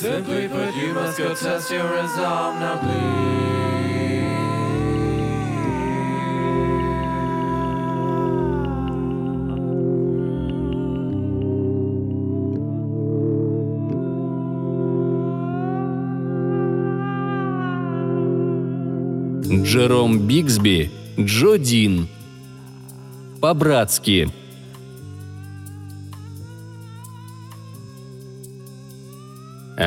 Simply put, you must go test your resolve now, please. Джером Бигсби, Джо Дин. По-братски.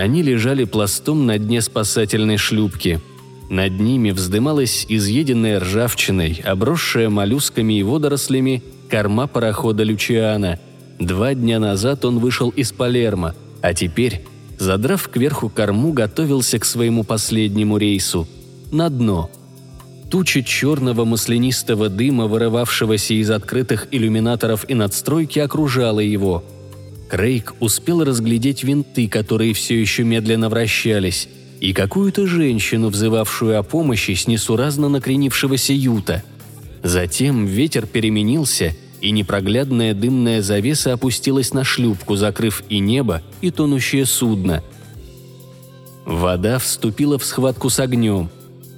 Они лежали пластом на дне спасательной шлюпки. Над ними вздымалась изъеденная ржавчиной, обросшая моллюсками и водорослями, корма парохода Лючиана. Два дня назад он вышел из Палермо, а теперь, задрав кверху корму, готовился к своему последнему рейсу. На дно – Туча черного маслянистого дыма, вырывавшегося из открытых иллюминаторов и надстройки, окружала его. Крейг успел разглядеть винты, которые все еще медленно вращались, и какую-то женщину, взывавшую о помощи с несуразно накренившегося юта. Затем ветер переменился, и непроглядная дымная завеса опустилась на шлюпку, закрыв и небо, и тонущее судно. Вода вступила в схватку с огнем.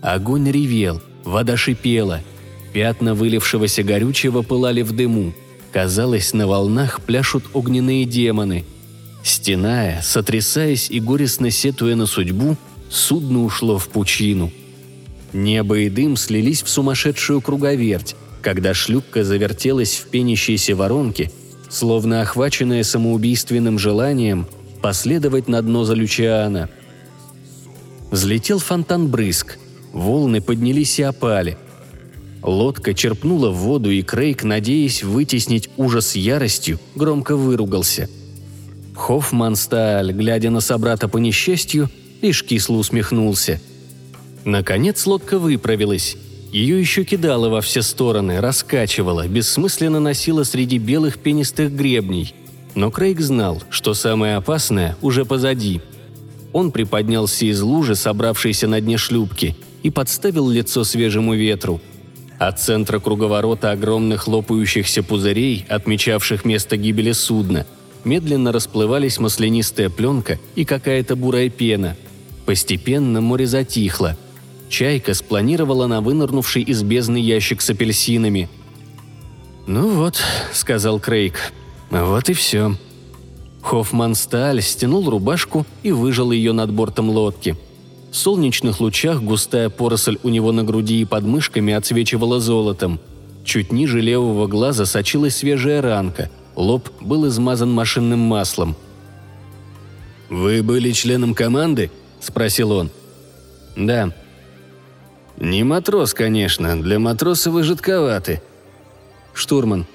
Огонь ревел – Вода шипела. Пятна вылившегося горючего пылали в дыму. Казалось, на волнах пляшут огненные демоны. Стеная, сотрясаясь и горестно сетуя на судьбу, судно ушло в пучину. Небо и дым слились в сумасшедшую круговерть, когда шлюпка завертелась в пенящейся воронке, словно охваченная самоубийственным желанием последовать на дно за Лючиана. Взлетел фонтан брызг, Волны поднялись и опали. Лодка черпнула в воду, и Крейг, надеясь вытеснить ужас яростью, громко выругался. Хоффмансталь, глядя на собрата по несчастью, лишь кисло усмехнулся. Наконец лодка выправилась. Ее еще кидало во все стороны, раскачивало, бессмысленно носило среди белых пенистых гребней. Но Крейг знал, что самое опасное уже позади. Он приподнялся из лужи, собравшейся на дне шлюпки, и подставил лицо свежему ветру. От центра круговорота огромных лопающихся пузырей, отмечавших место гибели судна, медленно расплывались маслянистая пленка и какая-то бурая пена. Постепенно море затихло. Чайка спланировала на вынырнувший из бездны ящик с апельсинами. «Ну вот», — сказал Крейг, — «вот и все». Хоффман Сталь стянул рубашку и выжал ее над бортом лодки — солнечных лучах густая поросль у него на груди и под мышками отсвечивала золотом. Чуть ниже левого глаза сочилась свежая ранка, лоб был измазан машинным маслом. «Вы были членом команды?» – спросил он. «Да». «Не матрос, конечно. Для матроса вы жидковаты». «Штурман».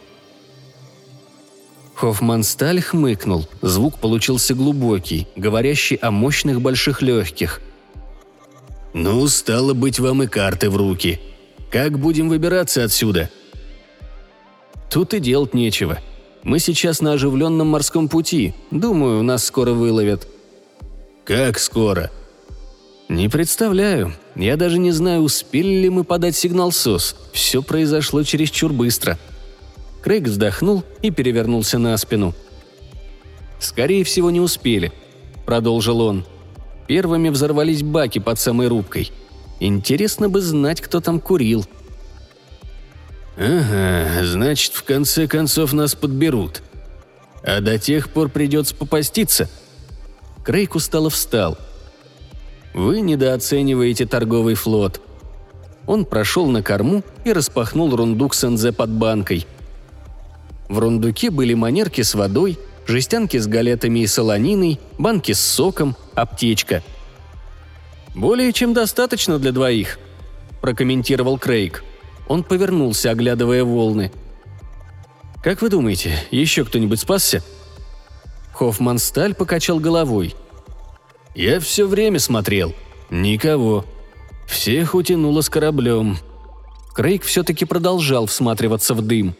Хоффмансталь хмыкнул. Звук получился глубокий, говорящий о мощных больших легких. «Ну, стало быть, вам и карты в руки. Как будем выбираться отсюда?» «Тут и делать нечего. Мы сейчас на оживленном морском пути. Думаю, нас скоро выловят». «Как скоро?» «Не представляю. Я даже не знаю, успели ли мы подать сигнал СОС. Все произошло чересчур быстро». Крейг вздохнул и перевернулся на спину. «Скорее всего, не успели», — продолжил он. Первыми взорвались баки под самой рубкой. Интересно бы знать, кто там курил. «Ага, значит, в конце концов нас подберут. А до тех пор придется попаститься». Крейг устало встал. «Вы недооцениваете торговый флот». Он прошел на корму и распахнул рундук Сензе под банкой. В рундуке были манерки с водой, жестянки с галетами и солониной, банки с соком, аптечка. «Более чем достаточно для двоих», – прокомментировал Крейг. Он повернулся, оглядывая волны. «Как вы думаете, еще кто-нибудь спасся?» Хоффмансталь покачал головой. «Я все время смотрел. Никого. Всех утянуло с кораблем». Крейг все-таки продолжал всматриваться в дым.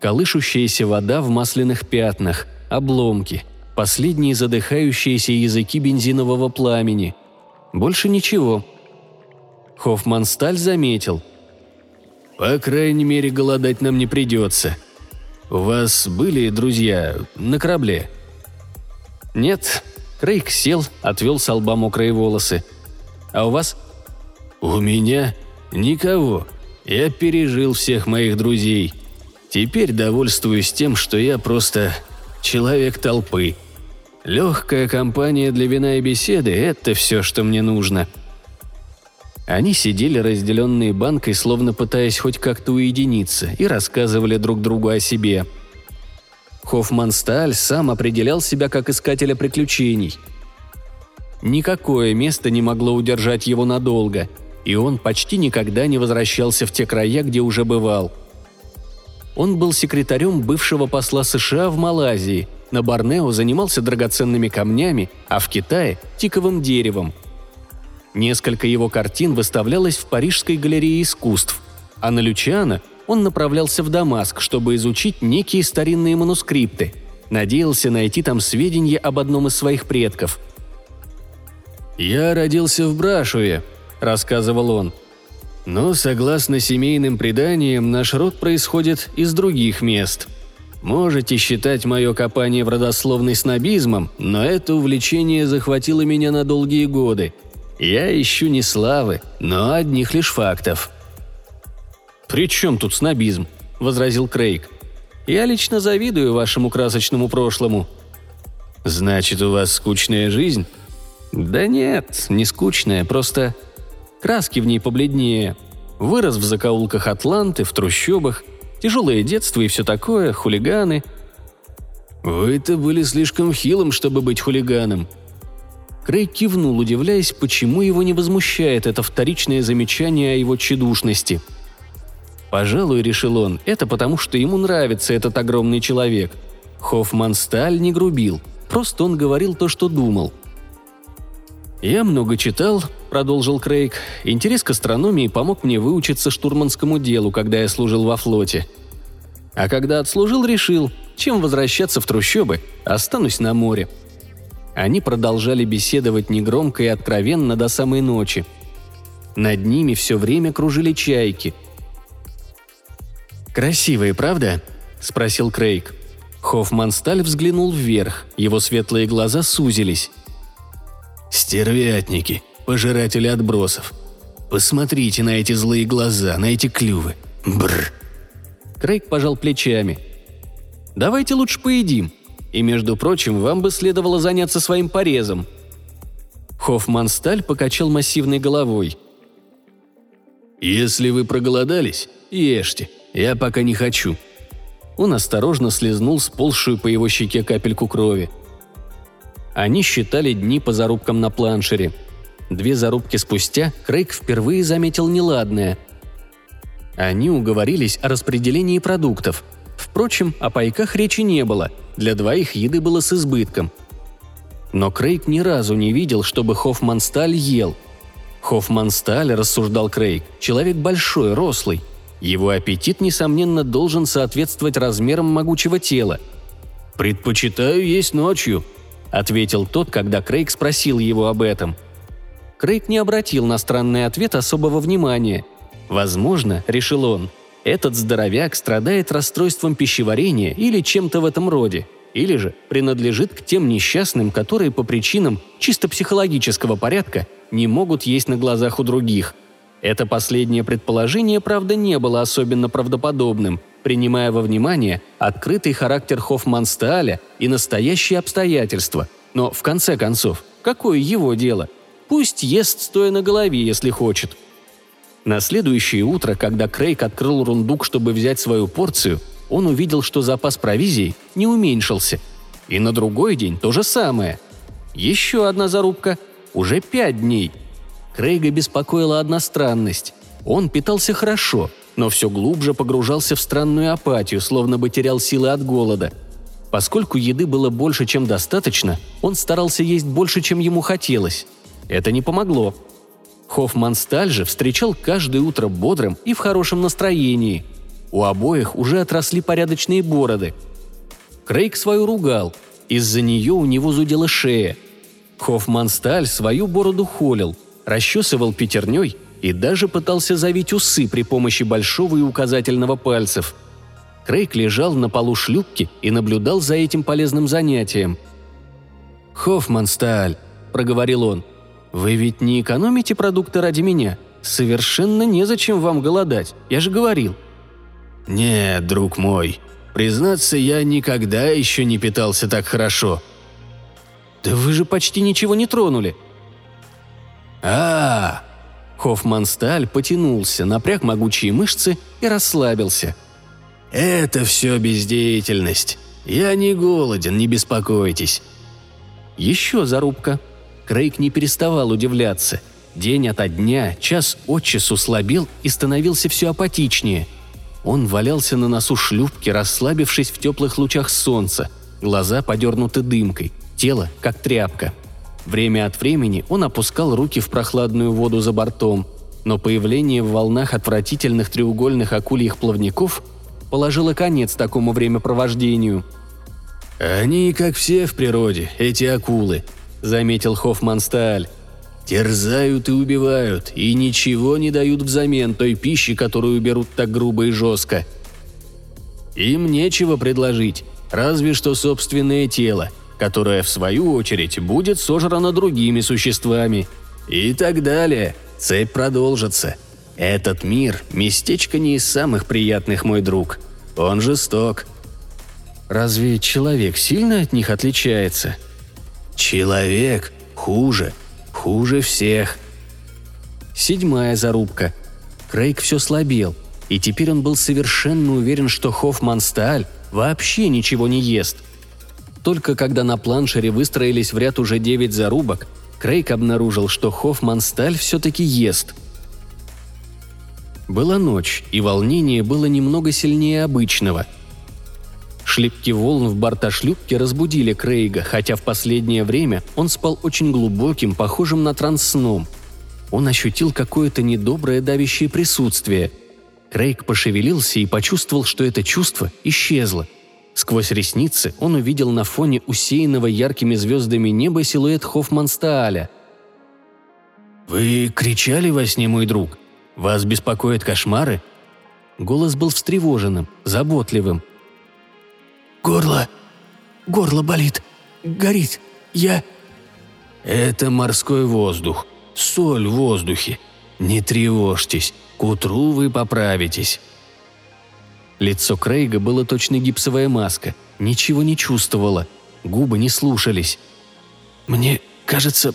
Колышущаяся вода в масляных пятнах, обломки, последние задыхающиеся языки бензинового пламени. Больше ничего. Хоффмансталь заметил. «По крайней мере, голодать нам не придется. У вас были друзья на корабле?» «Нет, Крейг сел, отвел с лба мокрые волосы. «А у вас?» «У меня никого. Я пережил всех моих друзей. Теперь довольствуюсь тем, что я просто человек толпы. Легкая компания для вина и беседы – это все, что мне нужно». Они сидели разделенные банкой, словно пытаясь хоть как-то уединиться, и рассказывали друг другу о себе. Хоффмансталь сам определял себя как искателя приключений. Никакое место не могло удержать его надолго, и он почти никогда не возвращался в те края, где уже бывал. Он был секретарем бывшего посла США в Малайзии, на Борнео занимался драгоценными камнями, а в Китае – тиковым деревом. Несколько его картин выставлялось в Парижской галерее искусств, а на Лючиано он направлялся в Дамаск, чтобы изучить некие старинные манускрипты. Надеялся найти там сведения об одном из своих предков. «Я родился в Брашуве», – рассказывал он. «Но, согласно семейным преданиям, наш род происходит из других мест. Можете считать мое копание в родословной снобизмом, но это увлечение захватило меня на долгие годы. Я ищу не славы, но одних лишь фактов». «При чем тут снобизм?» – возразил Крейг. «Я лично завидую вашему красочному прошлому». «Значит, у вас скучная жизнь?» «Да нет, не скучная, просто краски в ней побледнее. Вырос в закоулках Атланты, в трущобах, тяжелое детство и все такое, хулиганы». «Вы-то были слишком хилым, чтобы быть хулиганом», Крейг кивнул, удивляясь, почему его не возмущает это вторичное замечание о его тщедушности. Пожалуй, решил он, это потому, что ему нравится этот огромный человек. Хоффман Сталь не грубил, просто он говорил то, что думал – «Я много читал», — продолжил Крейг. «Интерес к астрономии помог мне выучиться штурманскому делу, когда я служил во флоте. А когда отслужил, решил, чем возвращаться в трущобы, останусь на море». Они продолжали беседовать негромко и откровенно до самой ночи. Над ними все время кружили чайки. «Красивые, правда?» – спросил Крейг. Хоффмансталь взглянул вверх, его светлые глаза сузились. Стервятники, пожиратели отбросов. Посмотрите на эти злые глаза, на эти клювы. Бррр. Крейг пожал плечами. «Давайте лучше поедим. И, между прочим, вам бы следовало заняться своим порезом». Хоффман Сталь покачал массивной головой. «Если вы проголодались, ешьте. Я пока не хочу». Он осторожно слезнул сползшую по его щеке капельку крови – они считали дни по зарубкам на планшере. Две зарубки спустя Крейг впервые заметил неладное. Они уговорились о распределении продуктов. Впрочем, о пайках речи не было, для двоих еды было с избытком. Но Крейг ни разу не видел, чтобы Хоффмансталь ел. Хоффмансталь, рассуждал Крейг, человек большой, рослый. Его аппетит, несомненно, должен соответствовать размерам могучего тела. «Предпочитаю есть ночью», ответил тот, когда Крейг спросил его об этом. Крейг не обратил на странный ответ особого внимания. Возможно, решил он, этот здоровяк страдает расстройством пищеварения или чем-то в этом роде, или же принадлежит к тем несчастным, которые по причинам чисто психологического порядка не могут есть на глазах у других. Это последнее предположение, правда, не было особенно правдоподобным – принимая во внимание открытый характер Хоффманстааля и настоящие обстоятельства. Но, в конце концов, какое его дело? Пусть ест, стоя на голове, если хочет. На следующее утро, когда Крейг открыл рундук, чтобы взять свою порцию, он увидел, что запас провизии не уменьшился. И на другой день то же самое. Еще одна зарубка. Уже пять дней. Крейга беспокоила одна странность. Он питался хорошо – но все глубже погружался в странную апатию, словно бы терял силы от голода. Поскольку еды было больше, чем достаточно, он старался есть больше, чем ему хотелось. Это не помогло. Хоффмансталь же встречал каждое утро бодрым и в хорошем настроении. У обоих уже отросли порядочные бороды. Крейг свою ругал. Из-за нее у него зудела шея. Хоффмансталь свою бороду холил, расчесывал пятерней и даже пытался завить усы при помощи большого и указательного пальцев. Крейг лежал на полу шлюпки и наблюдал за этим полезным занятием. «Хоффмансталь», — проговорил он, — «вы ведь не экономите продукты ради меня? Совершенно незачем вам голодать, я же говорил». «Нет, друг мой, признаться, я никогда еще не питался так хорошо». «Да вы же почти ничего не тронули». «А, -а Хоффмансталь потянулся, напряг могучие мышцы и расслабился. «Это все бездеятельность. Я не голоден, не беспокойтесь». Еще зарубка. Крейг не переставал удивляться. День ото дня, час от часу слабел и становился все апатичнее. Он валялся на носу шлюпки, расслабившись в теплых лучах солнца, глаза подернуты дымкой, тело как тряпка – Время от времени он опускал руки в прохладную воду за бортом, но появление в волнах отвратительных треугольных акульих плавников положило конец такому времяпровождению. «Они, как все в природе, эти акулы», — заметил Хоффмансталь. «Терзают и убивают, и ничего не дают взамен той пищи, которую берут так грубо и жестко. Им нечего предложить, разве что собственное тело — которая, в свою очередь, будет сожрана другими существами. И так далее. Цепь продолжится. Этот мир – местечко не из самых приятных, мой друг. Он жесток. Разве человек сильно от них отличается? Человек хуже. Хуже всех. Седьмая зарубка. Крейг все слабел, и теперь он был совершенно уверен, что Хоффмансталь вообще ничего не ест – только когда на планшере выстроились в ряд уже девять зарубок, Крейг обнаружил, что Хоффман-сталь все-таки ест. Была ночь, и волнение было немного сильнее обычного. Шлепки волн в борта шлюпки разбудили Крейга, хотя в последнее время он спал очень глубоким, похожим на транс сном. Он ощутил какое-то недоброе давящее присутствие. Крейг пошевелился и почувствовал, что это чувство исчезло – Сквозь ресницы он увидел на фоне усеянного яркими звездами неба силуэт Хоффманстааля. «Вы кричали во сне, мой друг? Вас беспокоят кошмары?» Голос был встревоженным, заботливым. «Горло! Горло болит! Горит! Я...» «Это морской воздух. Соль в воздухе. Не тревожьтесь, к утру вы поправитесь». Лицо Крейга было точно гипсовая маска, ничего не чувствовало, губы не слушались. «Мне кажется,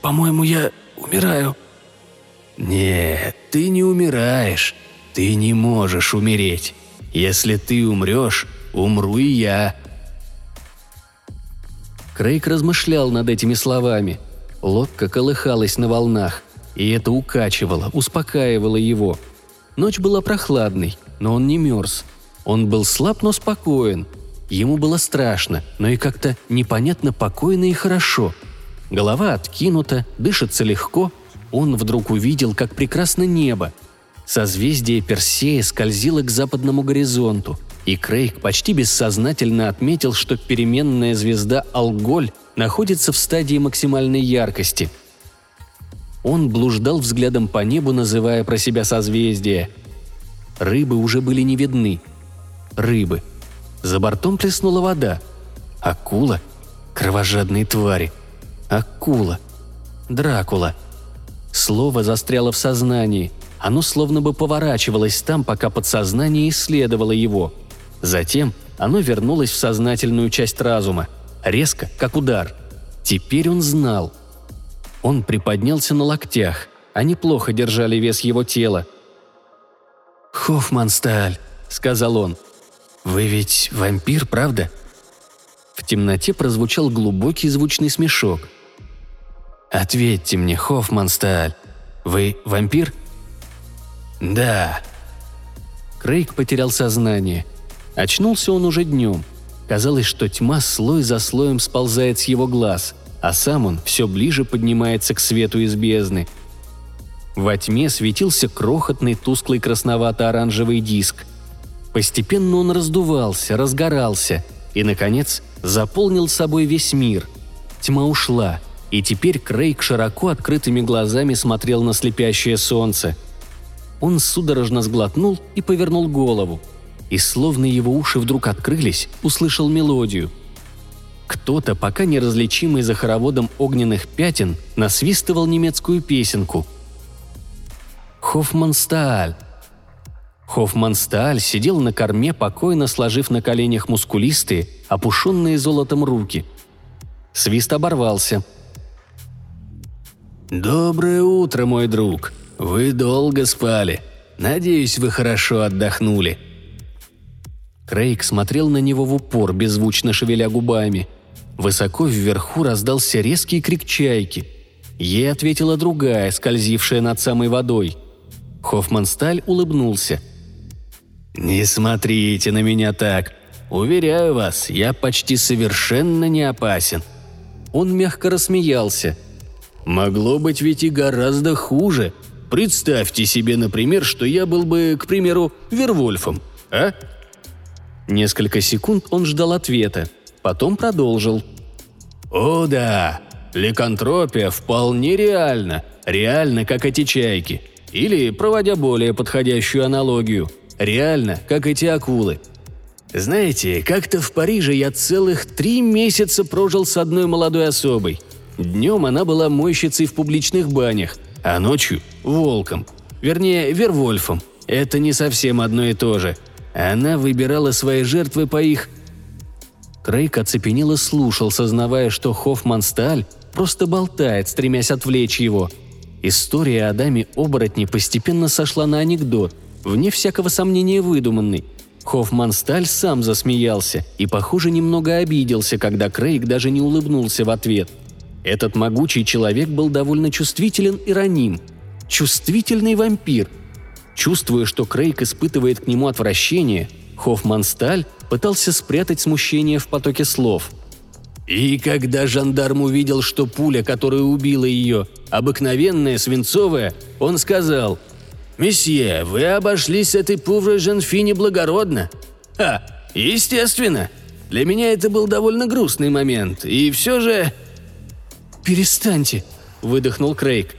по-моему, я умираю». «Нет, ты не умираешь. Ты не можешь умереть. Если ты умрешь, умру и я». Крейг размышлял над этими словами. Лодка колыхалась на волнах, и это укачивало, успокаивало его. Ночь была прохладной, но он не мерз. Он был слаб, но спокоен. Ему было страшно, но и как-то непонятно покойно и хорошо. Голова откинута, дышится легко. Он вдруг увидел, как прекрасно небо. Созвездие Персея скользило к западному горизонту, и Крейг почти бессознательно отметил, что переменная звезда Алголь находится в стадии максимальной яркости. Он блуждал взглядом по небу, называя про себя созвездие – Рыбы уже были не видны. Рыбы. За бортом плеснула вода. Акула. Кровожадные твари. Акула. Дракула. Слово застряло в сознании. Оно словно бы поворачивалось там, пока подсознание исследовало его. Затем оно вернулось в сознательную часть разума. Резко, как удар. Теперь он знал. Он приподнялся на локтях. Они плохо держали вес его тела – «Хоффмансталь», — сказал он. «Вы ведь вампир, правда?» В темноте прозвучал глубокий звучный смешок. «Ответьте мне, Хоффмансталь, вы вампир?» «Да». Крейг потерял сознание. Очнулся он уже днем. Казалось, что тьма слой за слоем сползает с его глаз, а сам он все ближе поднимается к свету из бездны — во тьме светился крохотный тусклый красновато-оранжевый диск. Постепенно он раздувался, разгорался и, наконец, заполнил собой весь мир. Тьма ушла, и теперь Крейг широко открытыми глазами смотрел на слепящее солнце. Он судорожно сглотнул и повернул голову. И словно его уши вдруг открылись, услышал мелодию. Кто-то, пока неразличимый за хороводом огненных пятен, насвистывал немецкую песенку. Хоффманстааль. Хоффманстааль сидел на корме, покойно сложив на коленях мускулистые, опушенные золотом руки. Свист оборвался. «Доброе утро, мой друг. Вы долго спали. Надеюсь, вы хорошо отдохнули». Крейг смотрел на него в упор, беззвучно шевеля губами – Высоко вверху раздался резкий крик чайки. Ей ответила другая, скользившая над самой водой. Хоффмансталь улыбнулся. «Не смотрите на меня так. Уверяю вас, я почти совершенно не опасен». Он мягко рассмеялся. «Могло быть ведь и гораздо хуже. Представьте себе, например, что я был бы, к примеру, Вервольфом, а?» Несколько секунд он ждал ответа. Потом продолжил. «О да, ликантропия вполне реальна. Реально, как эти чайки. Или, проводя более подходящую аналогию, реально, как эти акулы. Знаете, как-то в Париже я целых три месяца прожил с одной молодой особой. Днем она была мойщицей в публичных банях, а ночью – волком. Вернее, вервольфом. Это не совсем одно и то же. Она выбирала свои жертвы по их Крейг оцепенело слушал, сознавая, что Хоффман Сталь просто болтает, стремясь отвлечь его. История о даме оборотни постепенно сошла на анекдот, вне всякого сомнения выдуманный. Хоффман Сталь сам засмеялся и, похоже, немного обиделся, когда Крейг даже не улыбнулся в ответ. Этот могучий человек был довольно чувствителен и раним. Чувствительный вампир. Чувствуя, что Крейг испытывает к нему отвращение, Хоффмансталь пытался спрятать смущение в потоке слов. И когда жандарм увидел, что пуля, которая убила ее, обыкновенная, свинцовая, он сказал «Месье, вы обошлись с этой пуврой Жанфини благородно». «А, естественно. Для меня это был довольно грустный момент, и все же...» «Перестаньте», — выдохнул Крейг.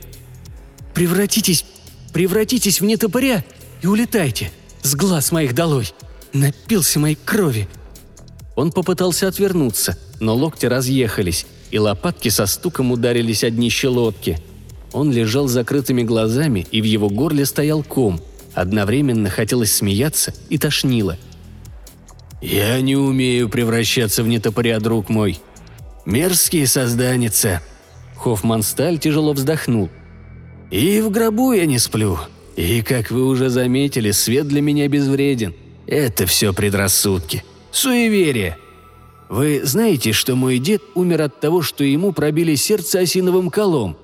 «Превратитесь, превратитесь в нетопыря и улетайте. С глаз моих долой. Напился моей крови!» Он попытался отвернуться, но локти разъехались, и лопатки со стуком ударились о днище лодки. Он лежал с закрытыми глазами, и в его горле стоял ком. Одновременно хотелось смеяться и тошнило. «Я не умею превращаться в нетопыря, друг мой. Мерзкие созданица!» Хоффмансталь тяжело вздохнул. «И в гробу я не сплю. И, как вы уже заметили, свет для меня безвреден. Это все предрассудки. Суеверие. Вы знаете, что мой дед умер от того, что ему пробили сердце осиновым колом?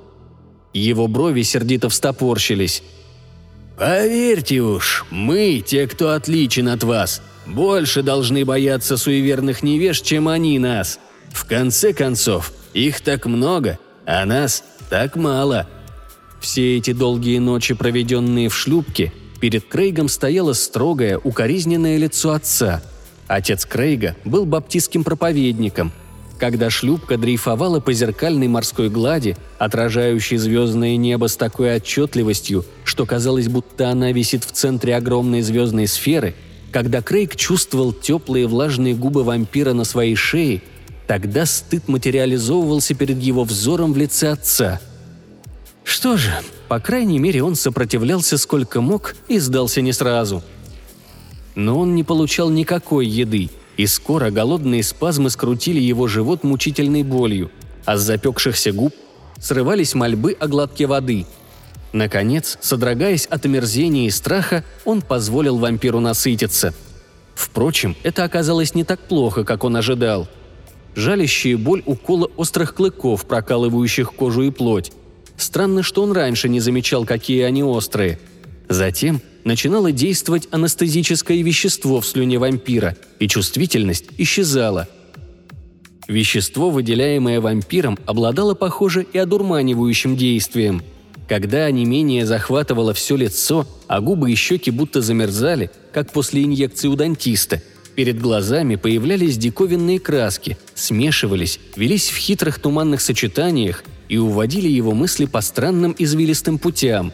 Его брови сердито встопорщились. «Поверьте уж, мы, те, кто отличен от вас, больше должны бояться суеверных невеж, чем они нас. В конце концов, их так много, а нас так мало». Все эти долгие ночи, проведенные в шлюпке, Перед Крейгом стояло строгое, укоризненное лицо отца. Отец Крейга был баптистским проповедником. Когда шлюпка дрейфовала по зеркальной морской глади, отражающей звездное небо с такой отчетливостью, что казалось, будто она висит в центре огромной звездной сферы, когда Крейг чувствовал теплые влажные губы вампира на своей шее, тогда стыд материализовывался перед его взором в лице отца. Что же, по крайней мере, он сопротивлялся сколько мог и сдался не сразу. Но он не получал никакой еды, и скоро голодные спазмы скрутили его живот мучительной болью, а с запекшихся губ срывались мольбы о глотке воды. Наконец, содрогаясь от омерзения и страха, он позволил вампиру насытиться. Впрочем, это оказалось не так плохо, как он ожидал. Жалящая боль укола острых клыков, прокалывающих кожу и плоть, Странно, что он раньше не замечал, какие они острые. Затем начинало действовать анестезическое вещество в слюне вампира, и чувствительность исчезала. Вещество, выделяемое вампиром, обладало, похоже, и одурманивающим действием. Когда онемение захватывало все лицо, а губы и щеки будто замерзали, как после инъекции у дантиста, перед глазами появлялись диковинные краски, смешивались, велись в хитрых туманных сочетаниях и уводили его мысли по странным извилистым путям.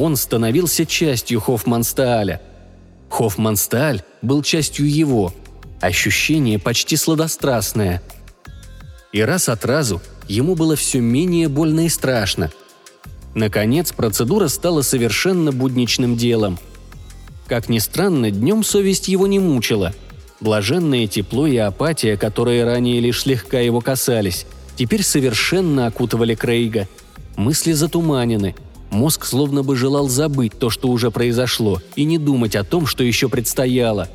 Он становился частью Хоффманстааля. Хоффманстааль был частью его. Ощущение почти сладострастное. И раз от разу ему было все менее больно и страшно. Наконец, процедура стала совершенно будничным делом. Как ни странно, днем совесть его не мучила. Блаженное тепло и апатия, которые ранее лишь слегка его касались, теперь совершенно окутывали Крейга. Мысли затуманены. Мозг словно бы желал забыть то, что уже произошло, и не думать о том, что еще предстояло.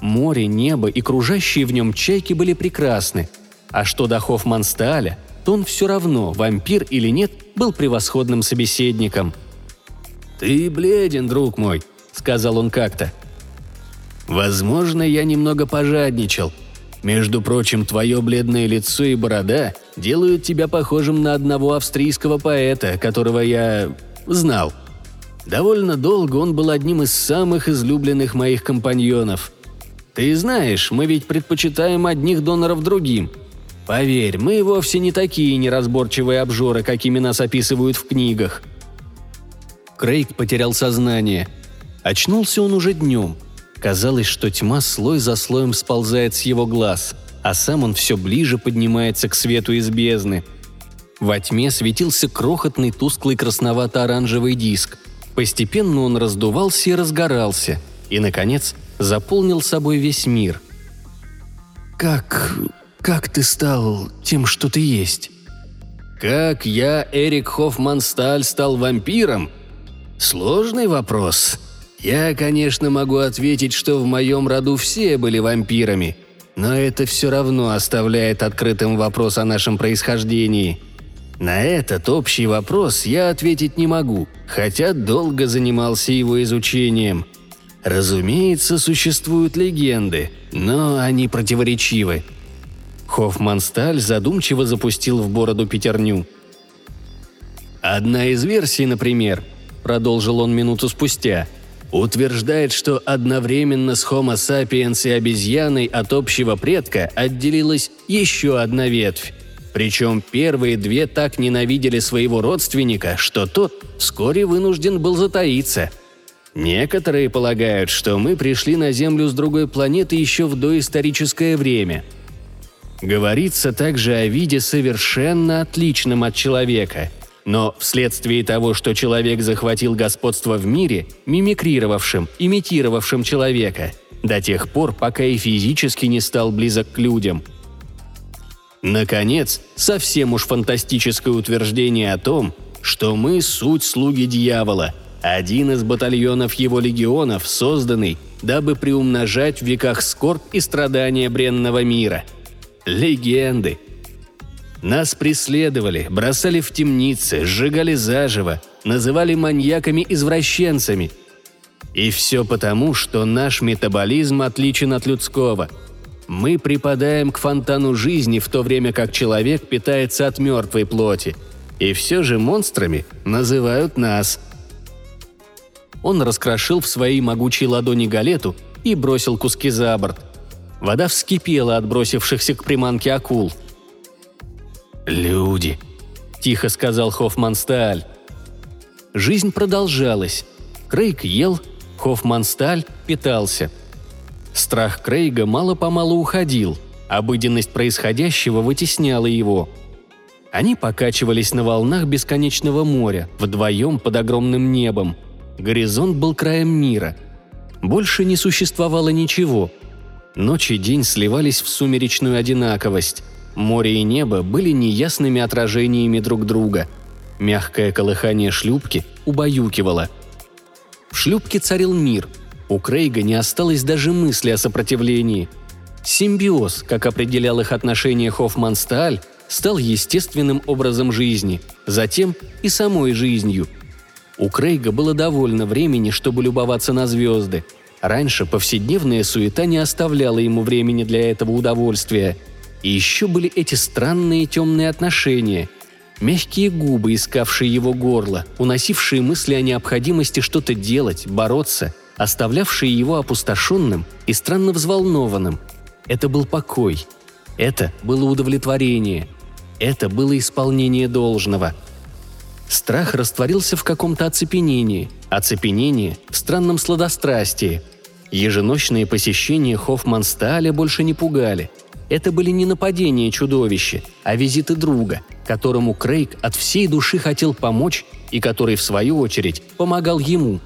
Море, небо и кружащие в нем чайки были прекрасны – а что до Хоффманстааля, то он все равно, вампир или нет, был превосходным собеседником. «Ты бледен, друг мой», — сказал он как-то. «Возможно, я немного пожадничал. Между прочим, твое бледное лицо и борода делают тебя похожим на одного австрийского поэта, которого я... знал. Довольно долго он был одним из самых излюбленных моих компаньонов. Ты знаешь, мы ведь предпочитаем одних доноров другим — Поверь, мы вовсе не такие неразборчивые обжоры, какими нас описывают в книгах. Крейг потерял сознание. Очнулся он уже днем. Казалось, что тьма слой за слоем сползает с его глаз, а сам он все ближе поднимается к свету из бездны. Во тьме светился крохотный тусклый красновато-оранжевый диск. Постепенно он раздувался и разгорался, и, наконец, заполнил собой весь мир. «Как как ты стал тем, что ты есть?» «Как я, Эрик Хоффмансталь, стал вампиром?» «Сложный вопрос. Я, конечно, могу ответить, что в моем роду все были вампирами, но это все равно оставляет открытым вопрос о нашем происхождении. На этот общий вопрос я ответить не могу, хотя долго занимался его изучением. Разумеется, существуют легенды, но они противоречивы – Хоффмансталь задумчиво запустил в бороду пятерню. «Одна из версий, например», — продолжил он минуту спустя, утверждает, что одновременно с Homo sapiens и обезьяной от общего предка отделилась еще одна ветвь. Причем первые две так ненавидели своего родственника, что тот вскоре вынужден был затаиться. Некоторые полагают, что мы пришли на Землю с другой планеты еще в доисторическое время – Говорится также о виде совершенно отличном от человека, но вследствие того, что человек захватил господство в мире, мимикрировавшим, имитировавшим человека, до тех пор, пока и физически не стал близок к людям. Наконец, совсем уж фантастическое утверждение о том, что мы суть слуги дьявола, один из батальонов его легионов, созданный, дабы приумножать в веках скорбь и страдания бренного мира – Легенды. Нас преследовали, бросали в темницы, сжигали заживо, называли маньяками-извращенцами. И все потому, что наш метаболизм отличен от людского. Мы припадаем к фонтану жизни, в то время как человек питается от мертвой плоти. И все же монстрами называют нас. Он раскрошил в своей могучей ладони галету и бросил куски за борт – Вода вскипела от бросившихся к приманке акул. «Люди», – тихо сказал Хоффмансталь. Жизнь продолжалась. Крейг ел, Хоффмансталь питался. Страх Крейга мало-помалу уходил, обыденность происходящего вытесняла его. Они покачивались на волнах бесконечного моря, вдвоем под огромным небом. Горизонт был краем мира. Больше не существовало ничего – Ночь и день сливались в сумеречную одинаковость. Море и небо были неясными отражениями друг друга. Мягкое колыхание шлюпки убаюкивало. В шлюпке царил мир. У Крейга не осталось даже мысли о сопротивлении. Симбиоз, как определял их отношение Хоффман-Стааль, стал естественным образом жизни, затем и самой жизнью. У Крейга было довольно времени, чтобы любоваться на звезды – Раньше повседневная суета не оставляла ему времени для этого удовольствия. И еще были эти странные темные отношения. Мягкие губы, искавшие его горло, уносившие мысли о необходимости что-то делать, бороться, оставлявшие его опустошенным и странно взволнованным. Это был покой. Это было удовлетворение. Это было исполнение должного. Страх растворился в каком-то оцепенении, оцепенение в странном сладострастии – Еженочные посещения Хоффманстааля больше не пугали. Это были не нападения чудовища, а визиты друга, которому Крейг от всей души хотел помочь и который, в свою очередь, помогал ему.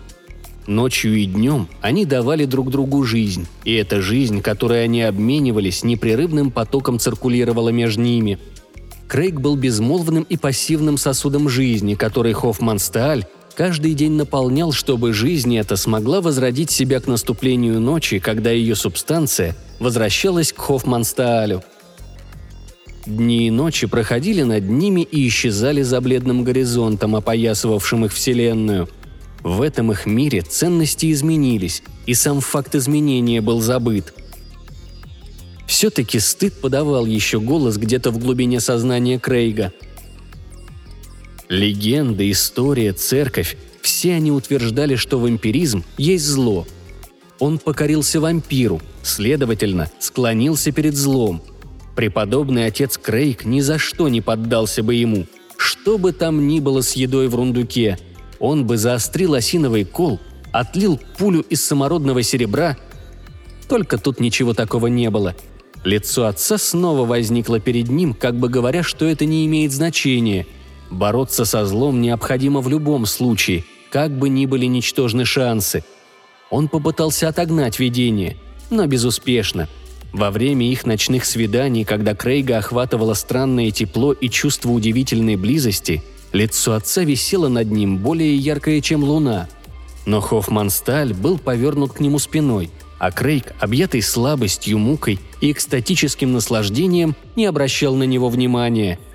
Ночью и днем они давали друг другу жизнь, и эта жизнь, которой они обменивались, непрерывным потоком циркулировала между ними. Крейг был безмолвным и пассивным сосудом жизни, который Хоффманстааль каждый день наполнял, чтобы жизнь эта смогла возродить себя к наступлению ночи, когда ее субстанция возвращалась к Хоффманстаалю. Дни и ночи проходили над ними и исчезали за бледным горизонтом, опоясывавшим их Вселенную. В этом их мире ценности изменились, и сам факт изменения был забыт. Все-таки стыд подавал еще голос где-то в глубине сознания Крейга. Легенда, история, церковь – все они утверждали, что вампиризм есть зло. Он покорился вампиру, следовательно, склонился перед злом. Преподобный отец Крейг ни за что не поддался бы ему. Что бы там ни было с едой в рундуке, он бы заострил осиновый кол, отлил пулю из самородного серебра. Только тут ничего такого не было. Лицо отца снова возникло перед ним, как бы говоря, что это не имеет значения – Бороться со злом необходимо в любом случае, как бы ни были ничтожны шансы. Он попытался отогнать видение, но безуспешно. Во время их ночных свиданий, когда Крейга охватывало странное тепло и чувство удивительной близости, лицо отца висело над ним более яркое, чем луна. Но Хоффмансталь был повернут к нему спиной, а Крейг, объятый слабостью, мукой и экстатическим наслаждением, не обращал на него внимания –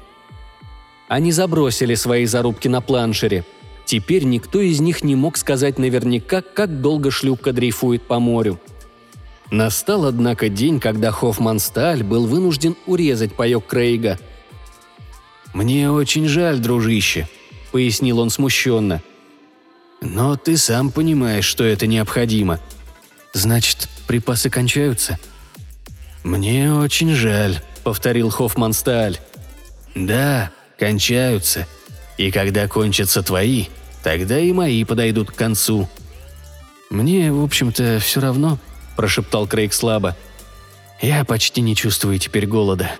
они забросили свои зарубки на планшере. Теперь никто из них не мог сказать наверняка, как долго шлюпка дрейфует по морю. Настал, однако, день, когда Хоффман Сталь был вынужден урезать паёк Крейга. «Мне очень жаль, дружище», — пояснил он смущенно. «Но ты сам понимаешь, что это необходимо. Значит, припасы кончаются?» «Мне очень жаль», — повторил Хоффман Сталь. «Да, кончаются. И когда кончатся твои, тогда и мои подойдут к концу». «Мне, в общем-то, все равно», – прошептал Крейг слабо. «Я почти не чувствую теперь голода.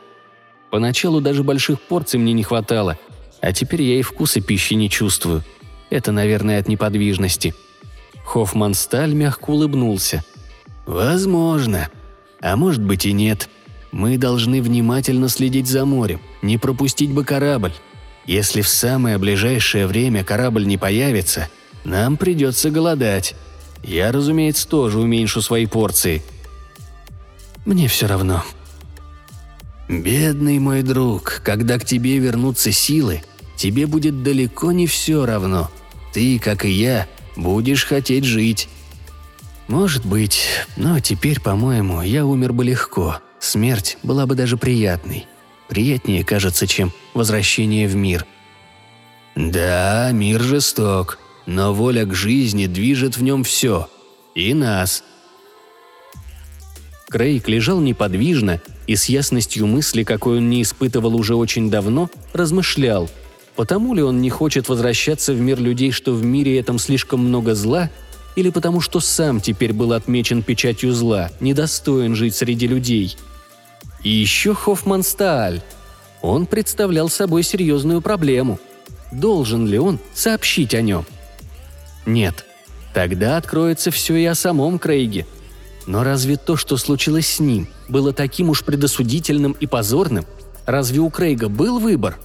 Поначалу даже больших порций мне не хватало, а теперь я и вкуса пищи не чувствую. Это, наверное, от неподвижности». Хоффман Сталь мягко улыбнулся. «Возможно. А может быть и нет. Мы должны внимательно следить за морем, не пропустить бы корабль. Если в самое ближайшее время корабль не появится, нам придется голодать. Я, разумеется, тоже уменьшу свои порции. Мне все равно. Бедный мой друг, когда к тебе вернутся силы, тебе будет далеко не все равно. Ты, как и я, будешь хотеть жить. Может быть, но теперь, по-моему, я умер бы легко. Смерть была бы даже приятной. Приятнее, кажется, чем возвращение в мир. Да, мир жесток, но воля к жизни движет в нем все. И нас. Крейг лежал неподвижно и с ясностью мысли, какой он не испытывал уже очень давно, размышлял, потому ли он не хочет возвращаться в мир людей, что в мире этом слишком много зла, или потому что сам теперь был отмечен печатью зла, недостоин жить среди людей – и еще Хоффманстааль. Он представлял собой серьезную проблему. Должен ли он сообщить о нем? Нет. Тогда откроется все и о самом Крейге. Но разве то, что случилось с ним, было таким уж предосудительным и позорным? Разве у Крейга был выбор?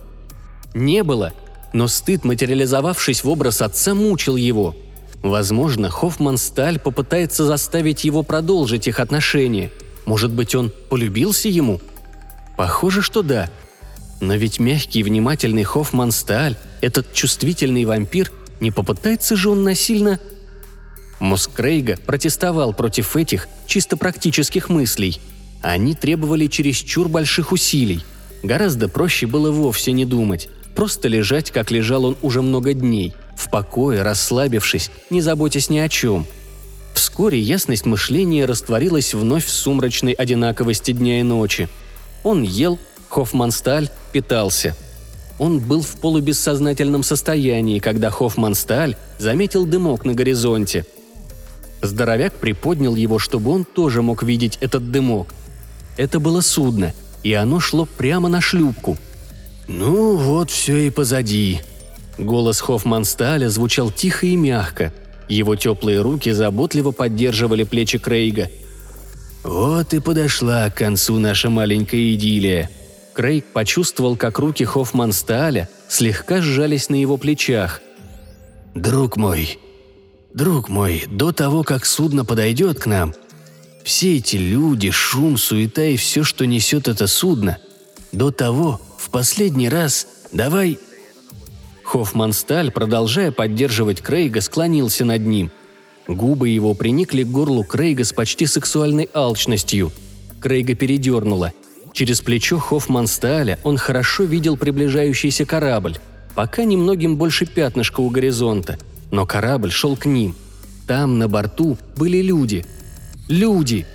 Не было. Но стыд, материализовавшись в образ отца, мучил его. Возможно, Хоффман Сталь попытается заставить его продолжить их отношения – может быть, он полюбился ему? Похоже, что да. Но ведь мягкий и внимательный Хоффман Сталь, этот чувствительный вампир, не попытается же он насильно... Мозг протестовал против этих чисто практических мыслей. Они требовали чересчур больших усилий. Гораздо проще было вовсе не думать, просто лежать, как лежал он уже много дней, в покое, расслабившись, не заботясь ни о чем – Вскоре ясность мышления растворилась вновь в сумрачной одинаковости дня и ночи. Он ел, Хоффмансталь питался. Он был в полубессознательном состоянии, когда Хоффмансталь заметил дымок на горизонте. Здоровяк приподнял его, чтобы он тоже мог видеть этот дымок. Это было судно, и оно шло прямо на шлюпку. «Ну, вот все и позади». Голос Хоффмансталя звучал тихо и мягко. Его теплые руки заботливо поддерживали плечи Крейга. «Вот и подошла к концу наша маленькая идиллия». Крейг почувствовал, как руки Хоффмансталя слегка сжались на его плечах. «Друг мой, друг мой, до того, как судно подойдет к нам, все эти люди, шум, суета и все, что несет это судно, до того, в последний раз, давай...» Хоффмансталь, продолжая поддерживать Крейга, склонился над ним. Губы его приникли к горлу Крейга с почти сексуальной алчностью. Крейга передернула. Через плечо Хоффмансталя он хорошо видел приближающийся корабль. Пока немногим больше пятнышка у горизонта. Но корабль шел к ним. Там, на борту, были люди – Люди.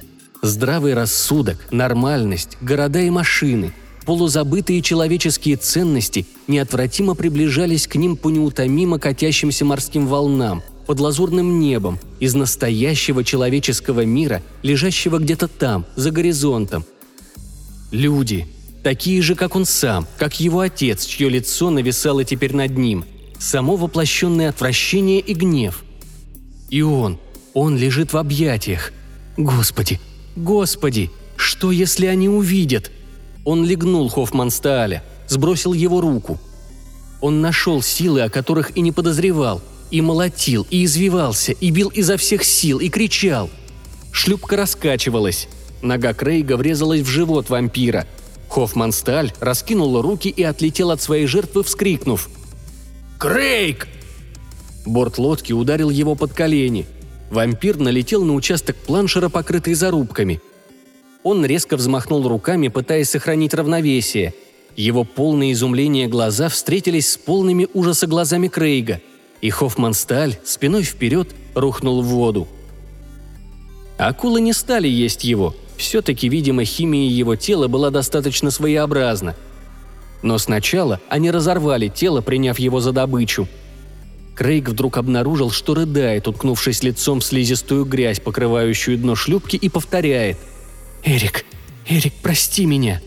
Здравый рассудок, нормальность, города и машины, полузабытые человеческие ценности неотвратимо приближались к ним по неутомимо катящимся морским волнам, под лазурным небом, из настоящего человеческого мира, лежащего где-то там, за горизонтом. Люди, такие же, как он сам, как его отец, чье лицо нависало теперь над ним, само воплощенное отвращение и гнев. И он, он лежит в объятиях – Господи, господи, что если они увидят? Он легнул Хоффманстааля, сбросил его руку. Он нашел силы, о которых и не подозревал, и молотил, и извивался, и бил изо всех сил, и кричал. Шлюпка раскачивалась. Нога Крейга врезалась в живот вампира. Хоффмансталь раскинул руки и отлетел от своей жертвы, вскрикнув. «Крейг!» Борт лодки ударил его под колени – Вампир налетел на участок планшера, покрытый зарубками. Он резко взмахнул руками, пытаясь сохранить равновесие. Его полные изумления глаза встретились с полными ужаса глазами Крейга, и Хоффмансталь спиной вперед рухнул в воду. Акулы не стали есть его, все-таки, видимо, химия его тела была достаточно своеобразна. Но сначала они разорвали тело, приняв его за добычу – Крейг вдруг обнаружил, что рыдает, уткнувшись лицом в слизистую грязь, покрывающую дно шлюпки, и повторяет «Эрик, Эрик, прости меня!»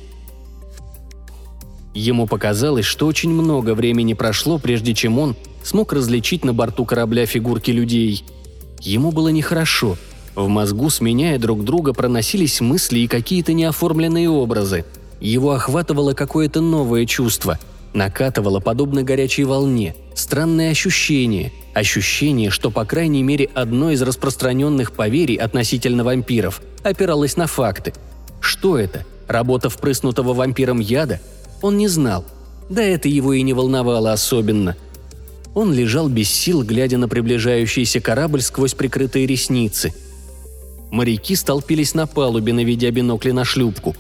Ему показалось, что очень много времени прошло, прежде чем он смог различить на борту корабля фигурки людей. Ему было нехорошо. В мозгу, сменяя друг друга, проносились мысли и какие-то неоформленные образы. Его охватывало какое-то новое чувство – накатывало подобно горячей волне, странное ощущение, ощущение, что по крайней мере одно из распространенных поверий относительно вампиров опиралось на факты. Что это? Работа впрыснутого вампиром яда? Он не знал. Да это его и не волновало особенно. Он лежал без сил, глядя на приближающийся корабль сквозь прикрытые ресницы. Моряки столпились на палубе, наведя бинокли на шлюпку.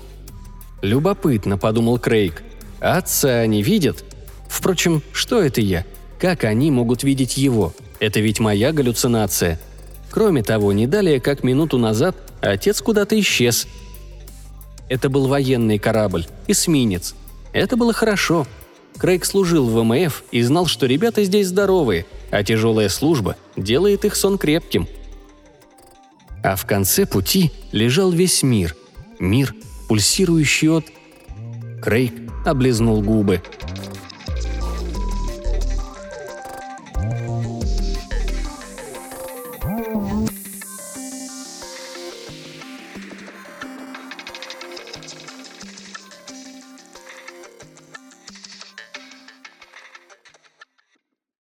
«Любопытно», — подумал Крейг. Отца они видят? Впрочем, что это я? Как они могут видеть его? Это ведь моя галлюцинация. Кроме того, не далее, как минуту назад, отец куда-то исчез. Это был военный корабль, эсминец. Это было хорошо. Крейг служил в ВМФ и знал, что ребята здесь здоровые, а тяжелая служба делает их сон крепким. А в конце пути лежал весь мир. Мир, пульсирующий от... Крейг облизнул губы.